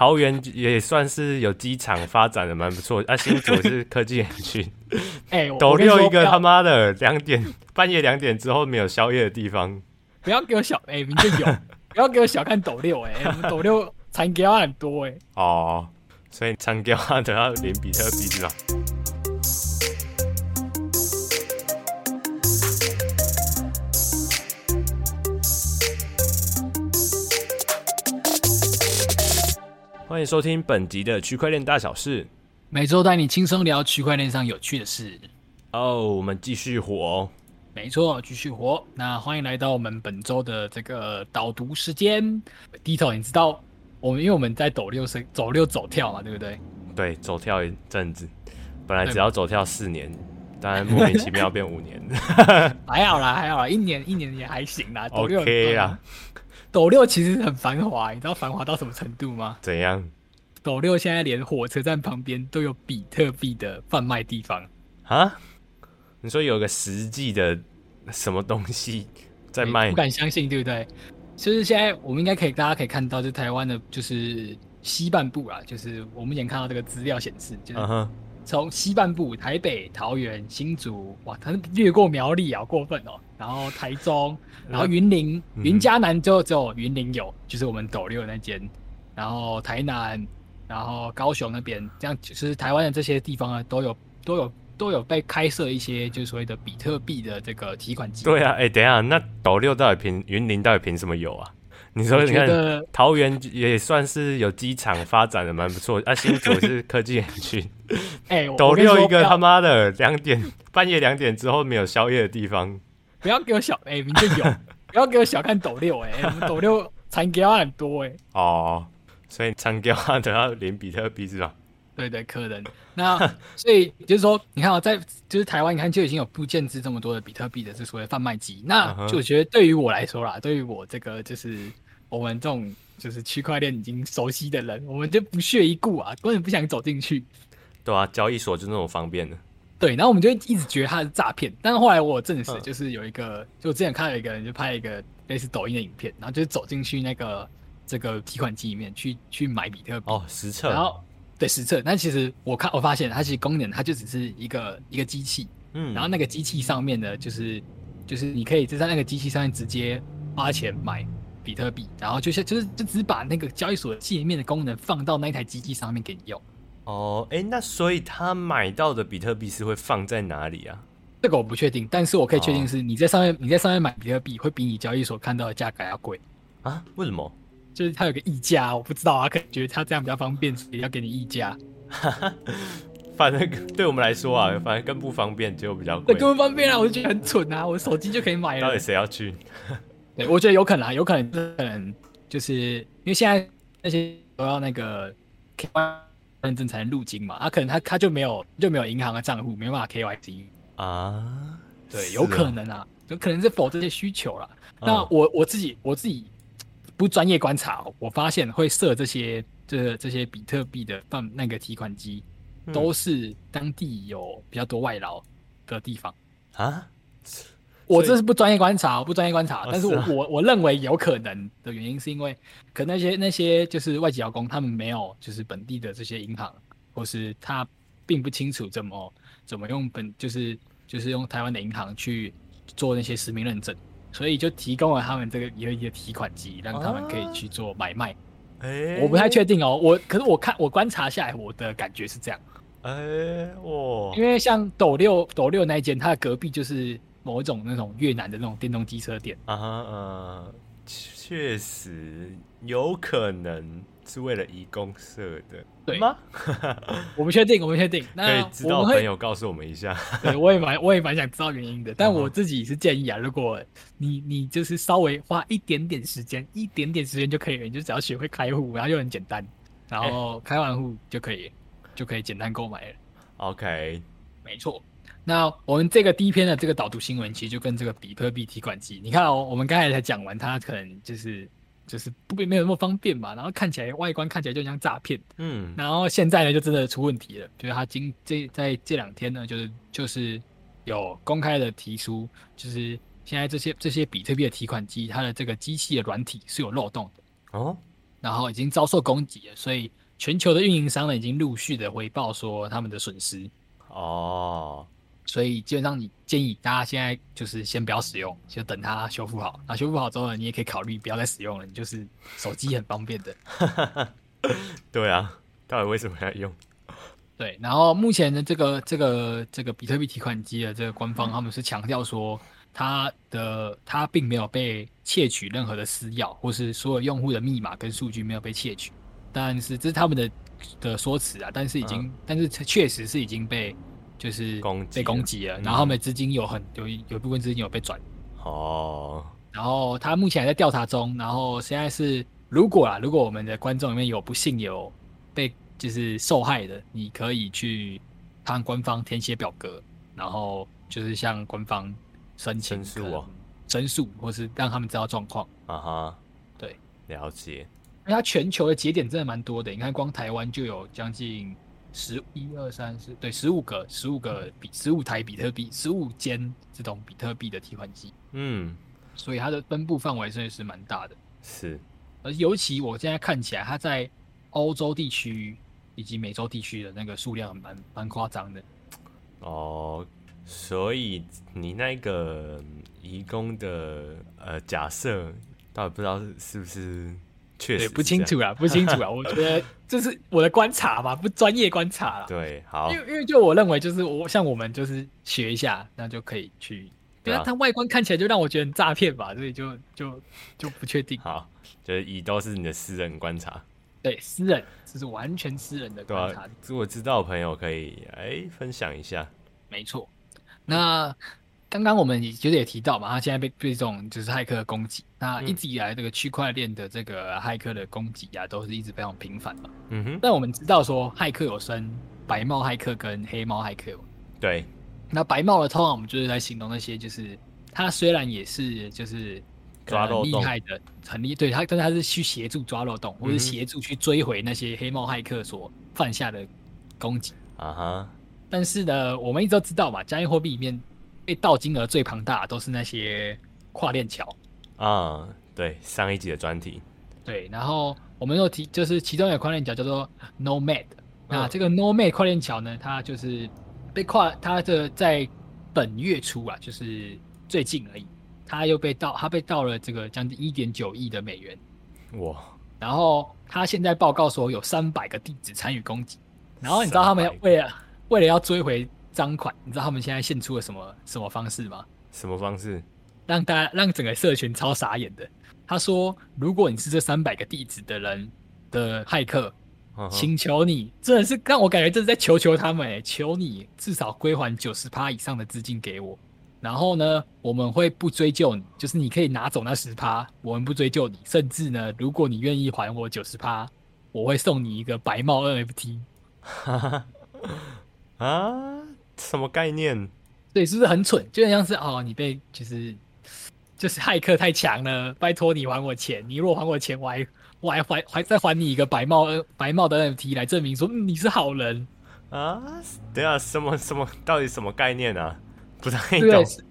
桃园也算是有机场发展的蛮不错，啊，新竹是科技园区。哎、欸，斗六一个他妈的两点半夜两点之后没有宵夜的地方，不要给我小哎、欸，明天有，不要给我小看斗六哎、欸，我们斗六残胶很多哎、欸。哦，所以残胶都要连比特币是吧？欢迎收听本集的区块链大小事，每周带你轻松聊区块链上有趣的事。哦，我们继续活，没错，继续活。那欢迎来到我们本周的这个导读时间。低头，你知道我们因为我们在抖六是走六走跳嘛，对不对？对，走跳一阵子，本来只要走跳四年，当然莫名其妙变五年。还好啦，还好啦，一年一年也还行啦。OK 啦。斗六其实很繁华，你知道繁华到什么程度吗？怎样？斗六现在连火车站旁边都有比特币的贩卖地方啊！你说有个实际的什么东西 在卖？不敢相信，对不对？就是现在我们应该可以，大家可以看到，就台湾的，就是西半部啊，就是我们目前看到这个资料显示，就是从西半部台北、桃园、新竹，哇，它是越过苗栗啊，好过分哦！然后台中。然后云林、云嘉南就只有云林有，就是我们斗六那间。然后台南，然后高雄那边，这样其实台湾的这些地方呢，都有都有都有被开设一些，就是所谓的比特币的这个提款机。对啊，哎，等一下，那斗六到底凭云林到底凭什么有啊？你说你看桃园也算是有机场发展的蛮不错，啊，新竹是科技园区。哎，斗六一个他妈的两点半夜两点之后没有宵夜的地方。不要给我小哎，明天有，不要给我小看斗六哎，我们斗六残胶很多哎、欸。哦，所以残胶都要连比特币是吧？对对，可能。那 所以就是说，你看啊，在就是台湾，你看就已经有不建制这么多的比特币的这所谓贩卖机。那就我觉得对于我来说啦，对于我这个就是我们这种就是区块链已经熟悉的人，我们就不屑一顾啊，根本不想走进去。对啊，交易所就那种方便的。对，然后我们就一直觉得他是诈骗，但是后来我证实，就是有一个，嗯、就我之前看到一个人就拍一个类似抖音的影片，然后就是走进去那个这个提款机里面去去买比特币哦，实测，然后对实测，但其实我看我发现它其实功能它就只是一个一个机器，嗯，然后那个机器上面呢，就是就是你可以就在那个机器上面直接花钱买比特币，然后就是就是就只把那个交易所界面的功能放到那台机器上面给你用。哦，哎，那所以他买到的比特币是会放在哪里啊？这个我不确定，但是我可以确定是你在上面，哦、你在上面买比特币会比你交易所看到的价格要贵啊？为什么？就是它有个溢价，我不知道啊，可能觉得它这样比较方便，所以要给你溢价。反正对我们来说啊，反正更不方便就比较更不方便啊，我就觉得很蠢啊，我手机就可以买了。到底谁要去？对，我觉得有可能啊，有可能，可能就是因为现在那些都要那个。认证才能入金嘛？他、啊、可能他他就没有就没有银行的账户，没办法 KYC 啊？对，有可能啊，有可能是否这些需求啦。哦、那我我自己我自己不专业观察，我发现会设这些这这些比特币的放那个提款机，嗯、都是当地有比较多外劳的地方啊。我这是不专业观察，不专业观察，但是我我我认为有可能的原因是因为，可能那些那些就是外籍劳工，他们没有就是本地的这些银行，或是他并不清楚怎么怎么用本就是就是用台湾的银行去做那些实名认证，所以就提供了他们这个一个一个提款机，让他们可以去做买卖。我不太确定哦，我可是我看我观察下来，我的感觉是这样。哎，哇！因为像斗六斗六那一间，它的隔壁就是。某一种那种越南的那种电动机车店啊，呃，确实有可能是为了移公社的，对吗？我不确定，我不确定。那可以知道朋友告诉我们一下。对，我也蛮我也蛮想知道原因的。但我自己是建议啊，如果你你就是稍微花一点点时间，一点点时间就可以了，你就只要学会开户，然后又很简单，然后开完户就可以、欸、就可以简单购买了。OK，没错。那我们这个第一篇的这个导读新闻，其实就跟这个比特币提款机，你看哦，我们刚才才讲完，它可能就是就是不没有那么方便嘛，然后看起来外观看起来就像诈骗，嗯，然后现在呢就真的出问题了，就是它今这在这两天呢，就是就是有公开的提出，就是现在这些这些比特币的提款机，它的这个机器的软体是有漏洞的。哦，然后已经遭受攻击了，所以全球的运营商呢已经陆续的回报说他们的损失。哦，所以基本上你建议大家现在就是先不要使用，就等它修复好。那修复好之后呢，你也可以考虑不要再使用了，你就是手机很方便的。对啊，到底为什么要用？对，然后目前的这个这个这个比特币提款机的这个官方，他们是强调说，它的它并没有被窃取任何的私钥，或是所有用户的密码跟数据没有被窃取，但是这是他们的的说辞啊，但是已经，嗯、但是确实是已经被就是被攻击了，然后他们资金有很有一有一部分资金有被转。哦，然后他目前还在调查中，然后现在是如果啊，如果我们的观众里面有不幸有被就是受害的，你可以去看官方填写表格，然后就是向官方申请申诉哦，申诉或是让他们知道状况。啊哈，对，了解。因为它全球的节点真的蛮多的，你看光台湾就有将近十一二三四，对，十五个，十五个比十五台比特币，十五间这种比特币的提款机，嗯，所以它的分布范围真的是蛮大的。是，而尤其我现在看起来，它在欧洲地区以及美洲地区的那个数量蛮蛮夸张的。哦，所以你那个移工的呃假设，倒也不知道是不是。确实不清楚啊，不清楚啊。我觉得这是我的观察吧，不专业观察啦。对，好。因为因为就我认为，就是我像我们就是学一下，那就可以去。对啊，它外观看起来就让我觉得很诈骗吧，所以就就就不确定。好，就是以都是你的私人观察。对，私人，这是完全私人的观察。如果知道的朋友可以哎分享一下。没错，那。刚刚我们也其实也提到嘛，他现在被被这种就是骇客攻击，那一直以来这个区块链的这个骇客的攻击啊，都是一直非常频繁嘛。嗯哼。但我们知道说，骇客有分白帽骇客跟黑帽骇客。对。那白帽的通常我们就是在形容那些，就是他虽然也是就是抓漏洞厉害的，很厉对他，但是他是去协助抓漏洞，或是协助去追回那些黑帽骇客所犯下的攻击。啊哈。但是呢，我们一直都知道嘛，加密货币里面。被盗金额最庞大的都是那些跨链桥啊，对，上一集的专题，对，然后我们又提，就是其中一个跨链桥叫做 Nomad，那这个 Nomad 跨链桥呢，它就是被跨，它的在本月初啊，就是最近而已，它又被盗，它被盗了这个将近一点九亿的美元，哇，然后他现在报告说有三百个地址参与攻击，然后你知道他们为了为了要追回。赃款，你知道他们现在现出了什么什么方式吗？什么方式？让大家让整个社群超傻眼的。他说：“如果你是这三百个地址的人的骇客，请求你，真的是让我感觉这是在求求他们，哎，求你至少归还九十趴以上的资金给我。然后呢，我们会不追究你，就是你可以拿走那十趴，我们不追究你。甚至呢，如果你愿意还我九十趴，我会送你一个白帽 NFT。”啊？什么概念？对，是不是很蠢？就像是哦，你被就是就是骇客太强了，拜托你还我钱。你如果还我钱，我还我还还还再还你一个白帽白帽的 NFT 来证明说你是好人啊？对啊，什么什么到底什么概念啊？不太懂，是，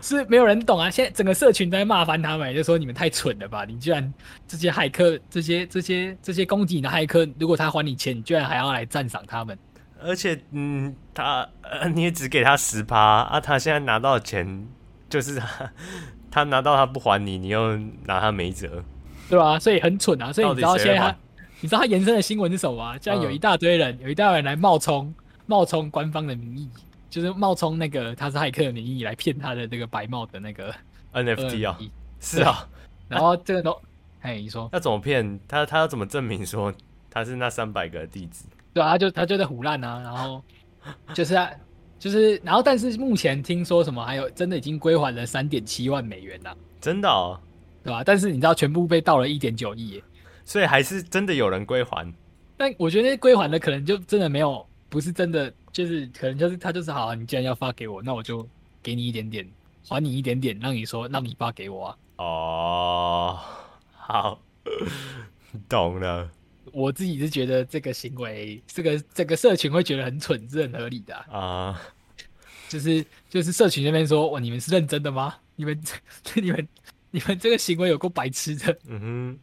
是没有人懂啊！现在整个社群都在骂翻他们，就说你们太蠢了吧？你居然这些骇客，这些这些这些攻击你的骇客，如果他还你钱，你居然还要来赞赏他们？而且，嗯，他呃，你也只给他十趴啊，他现在拿到钱就是他，他拿到他不还你，你又拿他没辙，对吧？所以很蠢啊！所以你知道现在他，你知道他延伸的新闻是什么吗？现在有一大堆人，嗯、有一大堆人来冒充冒充官方的名义，就是冒充那个他是骇客的名义来骗他的这个白帽的那个 NFT 啊，是啊。然后这个都，哎，你说 要怎么骗他？他要怎么证明说他是那三百个地址？对啊，他就他就在唬烂啊，然后 就是啊，就是然后，但是目前听说什么还有真的已经归还了三点七万美元了，真的哦，对吧？但是你知道全部被盗了一点九亿，所以还是真的有人归还。但我觉得那归还的可能就真的没有，不是真的，就是可能就是他就是好啊，你既然要发给我，那我就给你一点点，还你一点点，让你说让你发给我啊。哦，好，懂了。我自己是觉得这个行为，这个这个社群会觉得很蠢，是很合理的啊。Uh, 就是就是社群那边说，哇，你们是认真的吗？你们 你们你们这个行为有够白痴的。嗯哼，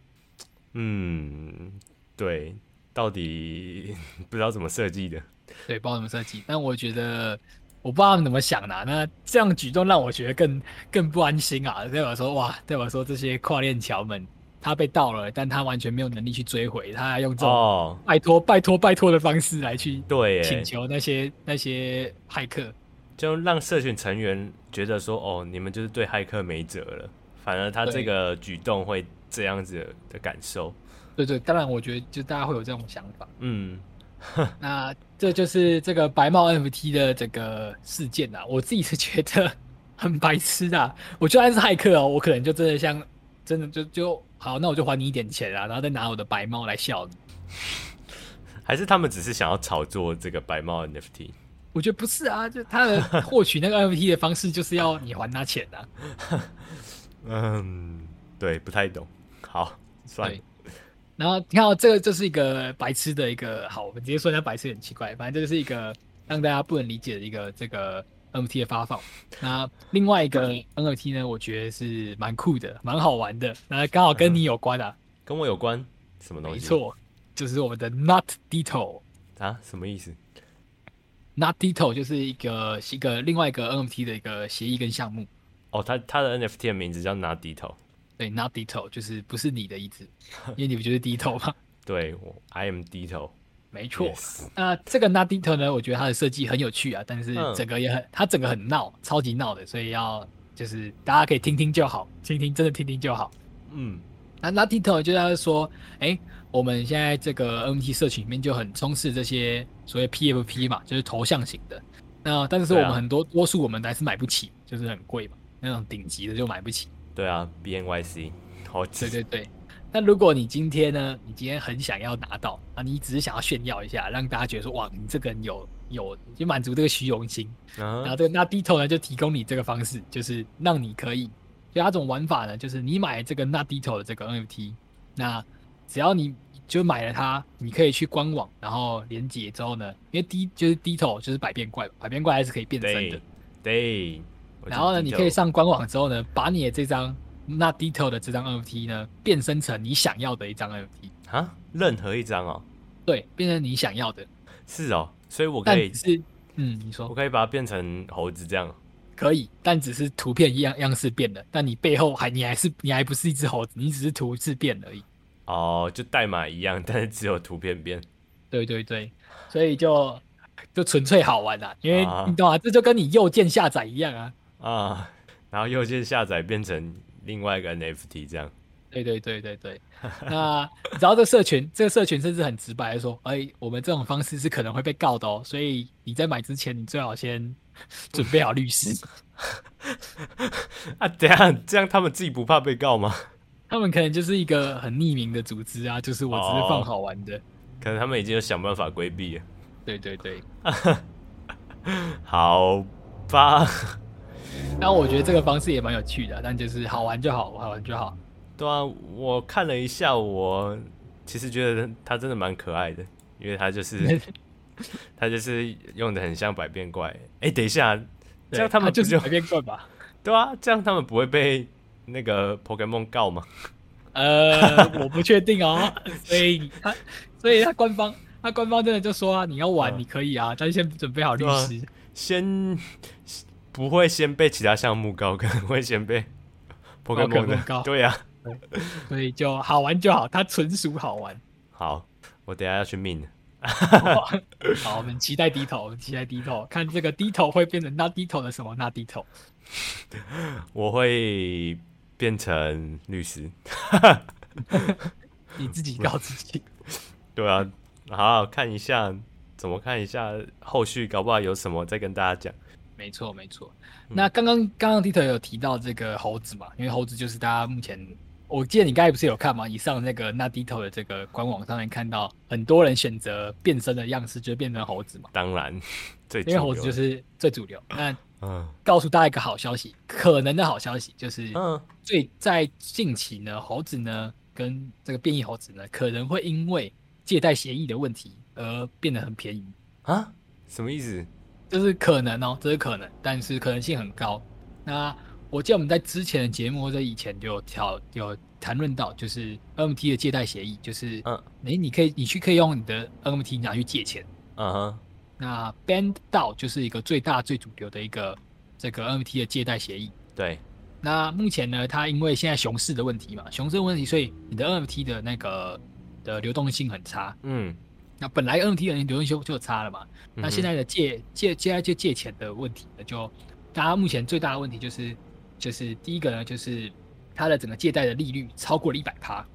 嗯，对，到底 不知道怎么设计的。对，不知道怎么设计，但我觉得我不知道他们怎么想的、啊。那这样举动让我觉得更更不安心啊！对我说，哇，对我说这些跨链桥们，他被盗了，但他完全没有能力去追回，他还用这种拜托、拜托、拜托的方式来去对请求那些那些骇客，就让社群成员觉得说，哦，你们就是对骇客没辙了。反而他这个举动会这样子的感受。对对，当然我觉得就大家会有这种想法。嗯。那这就是这个白帽 NFT 的这个事件啊，我自己是觉得很白痴的。我就算是骇客哦，我可能就真的像真的就就好，那我就还你一点钱啊，然后再拿我的白猫来笑你。还是他们只是想要炒作这个白猫 NFT？我觉得不是啊，就他的获取那个 NFT 的方式就是要你还他钱啊。嗯，对，不太懂。好，算了。然后你看到这个，就是一个白痴的一个好，我们直接说一下白痴很奇怪，反正这就是一个让大家不能理解的一个这个 NFT 的发放。那另外一个 NFT 呢，我觉得是蛮酷的，蛮好玩的。那刚好跟你有关啊，跟我有关？什么东西？没错，就是我们的 Not Ditto 啊，什么意思？Not Ditto 就是一个一个另外一个 NFT 的一个协议跟项目。哦，它它的 NFT 的名字叫 Not Ditto。对，not Ditto 就是不是你的意思，因为你不就是 Ditto 吗？对，我 I am Ditto，没错。那这个 not Ditto 呢？我觉得它的设计很有趣啊，但是整个也很，嗯、它整个很闹，超级闹的，所以要就是大家可以听听就好，听听真的听听就好。嗯，那 not Ditto 就是说，哎、欸，我们现在这个 NFT 社群里面就很充斥这些所谓 PFP 嘛，就是头像型的。那但是我们很多、啊、多数我们还是买不起，就是很贵嘛，那种顶级的就买不起。对啊，BNYC，好，对对对。那如果你今天呢，你今天很想要拿到啊，你只是想要炫耀一下，让大家觉得说，哇，你这个人有有，就满足这个虚荣心。Uh. 然后这个那 Ditto 呢，就提供你这个方式，就是让你可以，就它这种玩法呢，就是你买这个 Not Ditto 的这个 NFT，那只要你就买了它，你可以去官网，然后连接之后呢，因为 D 就是 Ditto 就是百变怪，百变怪还是可以变身的。对。对然后呢，你可以上官网之后呢，把你的这张 Not Ditto 的这张 NFT 呢，变身成你想要的一张 NFT 啊，任何一张哦，对，变成你想要的，是哦，所以我可以是，嗯，你说，我可以把它变成猴子这样，可以，但只是图片一样样式变了，但你背后还你还是你还不是一只猴子，你只是图质变而已。哦，就代码一样，但是只有图片变。对对对，所以就就纯粹好玩啦，因为你懂啊，这就跟你右键下载一样啊。啊，然后右键下载变成另外一个 NFT 这样。对对对对对。那然后这个社群，这个社群甚至很直白的说：“哎，我们这种方式是可能会被告的哦，所以你在买之前，你最好先准备好律师。”啊，等下这样他们自己不怕被告吗？他们可能就是一个很匿名的组织啊，就是我只是放好玩的。哦，可能他们已经有想办法规避了。对对对。好吧。但我觉得这个方式也蛮有趣的，但就是好玩就好，好玩就好。对啊，我看了一下，我其实觉得他真的蛮可爱的，因为他就是 他就是用的很像百变怪。哎、欸，等一下，这样他们就，就是百变怪吧？对啊，这样他们不会被那个 Pokemon 告吗？呃，我不确定哦，所以他所以他官方他官方真的就说啊，你要玩你可以啊，但是先准备好律师，啊、先。不会先被其他项目高，可能会先被 Pokemon 告。对呀、啊，所以就好玩就好，它纯属好玩。好，我等下要去 mint。好，我们期待 Ditto，我们期待 Ditto，看这个 Ditto 会变成那低头的什么那低头。我会变成律师。你自己告自己。对啊，好好看一下，怎么看一下后续，搞不好有什么再跟大家讲。没错，没错。那刚刚刚刚 Ditto 有提到这个猴子嘛？因为猴子就是大家目前，我记得你刚才不是有看嘛？以上那个 Not Ditto 的这个官网上面看到很多人选择变身的样式，就变成猴子嘛。当然，最因为猴子就是最主流。那嗯，告诉大家一个好消息，可能的好消息就是，嗯，最在近期呢，猴子呢跟这个变异猴子呢，可能会因为借贷协议的问题而变得很便宜啊？什么意思？这是可能哦，这是可能，但是可能性很高。那我记得我们在之前的节目或者以前就有调有谈论到就是 NFT 的借贷协议，就是嗯，哎，你可以你去可以用你的 NFT 拿去借钱，嗯哼。那 BendDAO 就是一个最大最主流的一个这个 NFT 的借贷协议。对。那目前呢，它因为现在熊市的问题嘛，熊市的问题，所以你的 NFT 的那个的流动性很差。嗯。那本来 NFT 的流动性就差了嘛，嗯、那现在的借借接下来就借钱的问题呢，就大家目前最大的问题就是，就是第一个呢，就是它的整个借贷的利率超过了一百趴。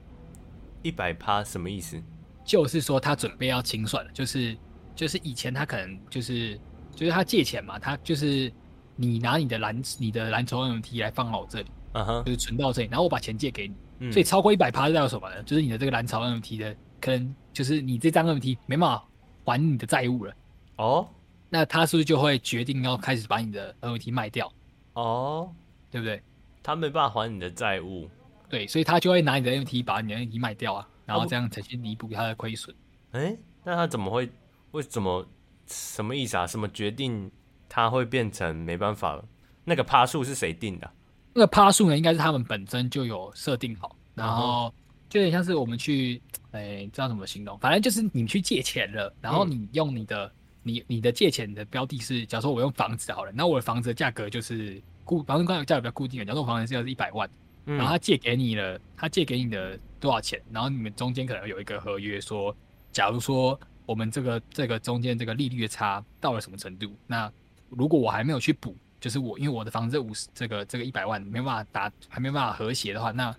一百趴什么意思？就是说他准备要清算了，就是就是以前他可能就是就是他借钱嘛，他就是你拿你的蓝你的蓝筹 NFT 来放到我这里，嗯哼，就是存到这里，然后我把钱借给你，嗯、所以超过一百趴是代表什么呢？就是你的这个蓝筹 NFT 的。可能就是你这张 NFT 没办法还你的债务了哦，那他是不是就会决定要开始把你的 NFT 卖掉？哦，对不对？他没办法还你的债务，对，所以他就会拿你的 NFT 把你的 NFT 卖掉啊，然后这样才去弥补他的亏损。哎，那他怎么会？为什么？什么意思啊？什么决定他会变成没办法了？那个趴数是谁定的？那个趴数呢？应该是他们本身就有设定好，然后。就有点像是我们去，哎、欸，知道怎么形容？反正就是你去借钱了，然后你用你的，嗯、你你的借钱的标的是，假如说我用房子好了，那我的房子的价格就是固，房子价格价格比较固定的。假如说我房子是要是一百万，嗯、然后他借给你了，他借给你的多少钱？然后你们中间可能有一个合约说，假如说我们这个这个中间这个利率的差到了什么程度，那如果我还没有去补，就是我因为我的房子五十这个这个一百万没办法达，还没办法和谐的话，那。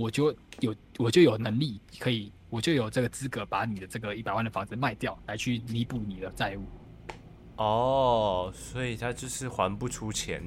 我就有，我就有能力可以，我就有这个资格把你的这个一百万的房子卖掉，来去弥补你的债务。哦，所以他就是还不出钱。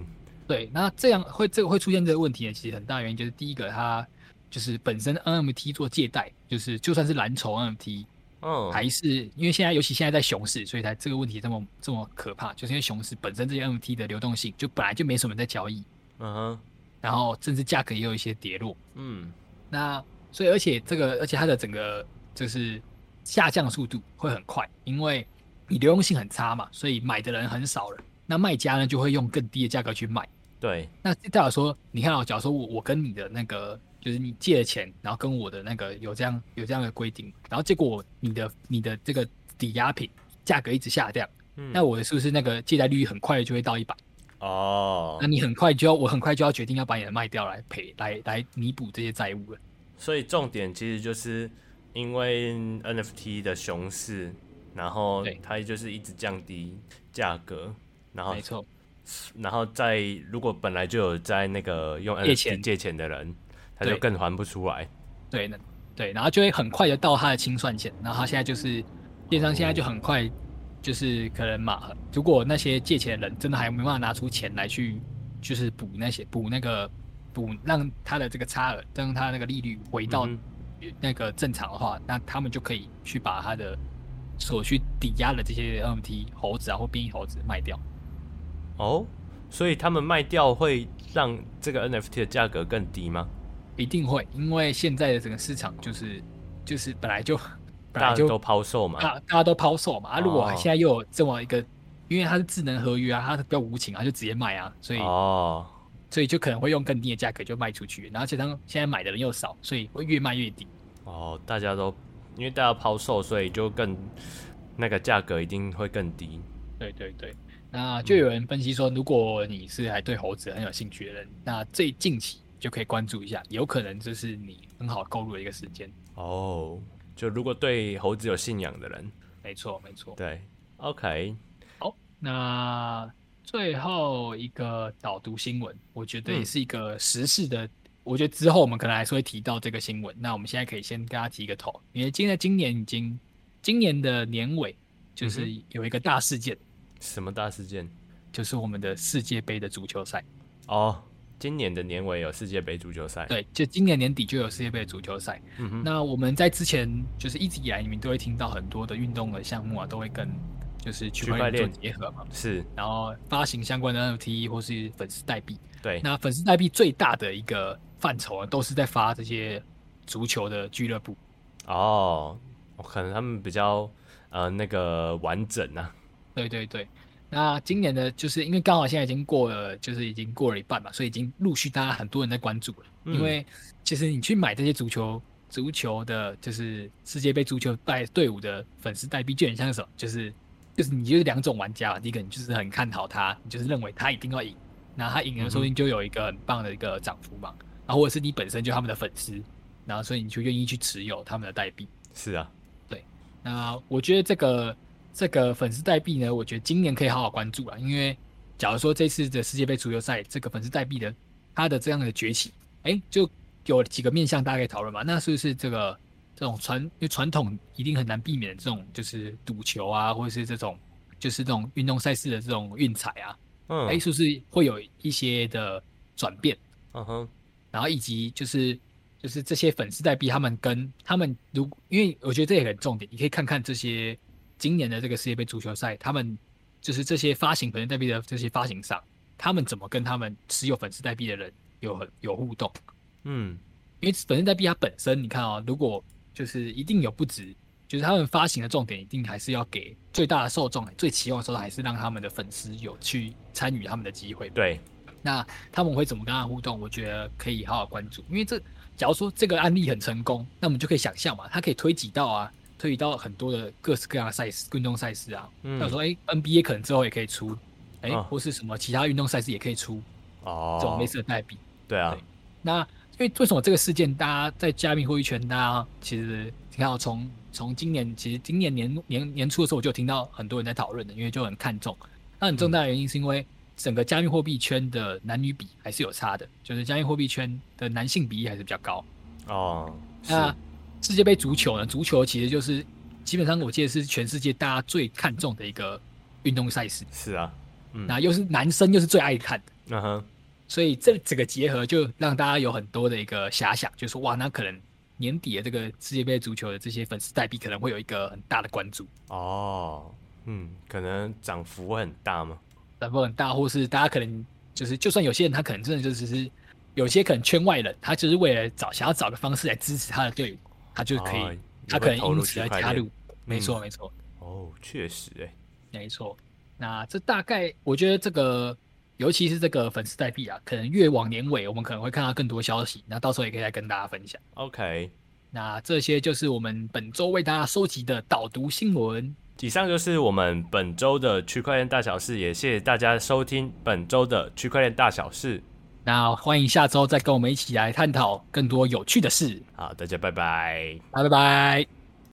对，那这样会这个会出现这个问题呢？其实很大原因就是第一个，他就是本身 NMT 做借贷，就是就算是蓝筹 NFT，嗯，还是因为现在尤其现在在熊市，所以才这个问题这么这么可怕，就是因为熊市本身这些 NFT 的流动性就本来就没什么人在交易。嗯哼，然后甚至价格也有一些跌落。嗯。那所以，而且这个，而且它的整个就是下降速度会很快，因为你流动性很差嘛，所以买的人很少了。那卖家呢，就会用更低的价格去卖。对。那代表说，你看啊，假如说我我跟你的那个，就是你借了钱，然后跟我的那个有这样有这样的规定，然后结果你的你的这个抵押品价格一直下降，嗯、那我的是不是那个借贷利率很快就会到一百？哦，那你很快就要，我很快就要决定要把你的卖掉来赔，来来弥补这些债务了。所以重点其实就是因为 NFT 的熊市，然后它就是一直降低价格，然后没错，然后在如果本来就有在那个用 NFT 借钱的人，他就更还不出来。对，那对，然后就会很快就到他的清算钱，然后他现在就是电商现在就很快。就是可能嘛，如果那些借钱的人真的还没办法拿出钱来去，就是补那些补那个补让他的这个差额，让他那个利率回到那个正常的话，嗯、那他们就可以去把他的所需抵押的这些 NFT 猴子啊或变异猴子卖掉。哦，所以他们卖掉会让这个 NFT 的价格更低吗？一定会，因为现在的整个市场就是就是本来就。大家都抛售嘛，大大家都抛售嘛。啊，如果现在又有这么一个，因为它是智能合约啊，它比较无情啊，就直接卖啊，所以哦，所以就可能会用更低的价格就卖出去。然后，加上现在买的人又少，所以会越卖越低。哦，大家都因为大家抛售，所以就更那个价格一定会更低。对对对，那就有人分析说，如果你是还对猴子很有兴趣的人，那最近期就可以关注一下，有可能就是你很好购入的一个时间哦。就如果对猴子有信仰的人，没错没错，对，OK，好，那最后一个导读新闻，我觉得也是一个时事的，嗯、我觉得之后我们可能还是会提到这个新闻。那我们现在可以先跟大家提个头，因为今年今年已经今年的年尾，就是有一个大事件，什么大事件？就是我们的世界杯的足球赛。哦。今年的年尾有世界杯足球赛，对，就今年年底就有世界杯足球赛。嗯哼，那我们在之前就是一直以来，你们都会听到很多的运动的项目啊，都会跟就是区块链做结合嘛，是，然后发行相关的 NFT 或是粉丝代币。对，那粉丝代币最大的一个范畴啊，都是在发这些足球的俱乐部。哦，可能他们比较呃那个完整啊。对对对。那今年的，就是因为刚好现在已经过了，就是已经过了一半嘛，所以已经陆续大家很多人在关注了。嗯、因为其实你去买这些足球足球的，就是世界杯足球带队伍的粉丝代币，就很像什么，就是就是你就是两种玩家，第一个你就是很看好他，你就是认为他一定要赢，那他赢了说不定就有一个很棒的一个涨幅嘛。然后或者是你本身就他们的粉丝，然后所以你就愿意去持有他们的代币。是啊，对。那我觉得这个这个粉丝代币呢，我觉得今年可以好好关注啊，因为假如说这次的世界杯足球赛，这个粉丝代币的它的这样的崛起，哎，就有几个面向大家可以讨论嘛。那是不是这个这种传因为传统一定很难避免的这种就是赌球啊，或者是这种就是这种运动赛事的这种运彩啊，嗯，哎，是不是会有一些的转变？嗯哼。然后以及就是就是这些粉丝代币，他们跟他们如因为我觉得这也很重点，你可以看看这些今年的这个世界杯足球赛，他们就是这些发行粉丝代币的这些发行商，他们怎么跟他们持有粉丝代币的人有很有互动？嗯，因为粉丝代币它本身，你看啊、哦，如果就是一定有不止，就是他们发行的重点一定还是要给最大的受众，最期望的受众还是让他们的粉丝有去参与他们的机会。对。那他们会怎么跟他互动？我觉得可以好好关注，因为这假如说这个案例很成功，那我们就可以想象嘛，它可以推挤到啊，推移到很多的各式各样的赛事、运动赛事啊。嗯。他说，哎、欸，NBA 可能之后也可以出，哎、欸，哦、或是什么其他运动赛事也可以出哦，这种类似的代币。对啊。对。那因为为什么这个事件，大家在加密货币圈，大家其实你看，从从今年其实今年年年年初的时候，我就听到很多人在讨论的，因为就很看重。那很重大的原因是因为。整个加密货币圈的男女比还是有差的，就是加密货币圈的男性比例还是比较高哦。那世界杯足球呢？足球其实就是基本上我记得是全世界大家最看重的一个运动赛事。是啊，嗯，那又是男生又是最爱看的，嗯哼。所以这整个结合就让大家有很多的一个遐想，就是说哇，那可能年底的这个世界杯足球的这些粉丝代币可能会有一个很大的关注哦。嗯，可能涨幅会很大吗？涨幅很大，或是大家可能就是，就算有些人他可能真的就只是，有些可能圈外人，他就是为了找想要找个方式来支持他的队伍，他就可以，哦、他可能因此而加入。没错，没错。哦，确实诶，没错。那这大概我觉得这个，尤其是这个粉丝代币啊，可能越往年尾，我们可能会看到更多消息。那到时候也可以来跟大家分享。OK，那这些就是我们本周为大家收集的导读新闻。以上就是我们本周的区块链大小事，也谢谢大家收听本周的区块链大小事。那欢迎下周再跟我们一起来探讨更多有趣的事。好，大家拜拜，拜拜拜。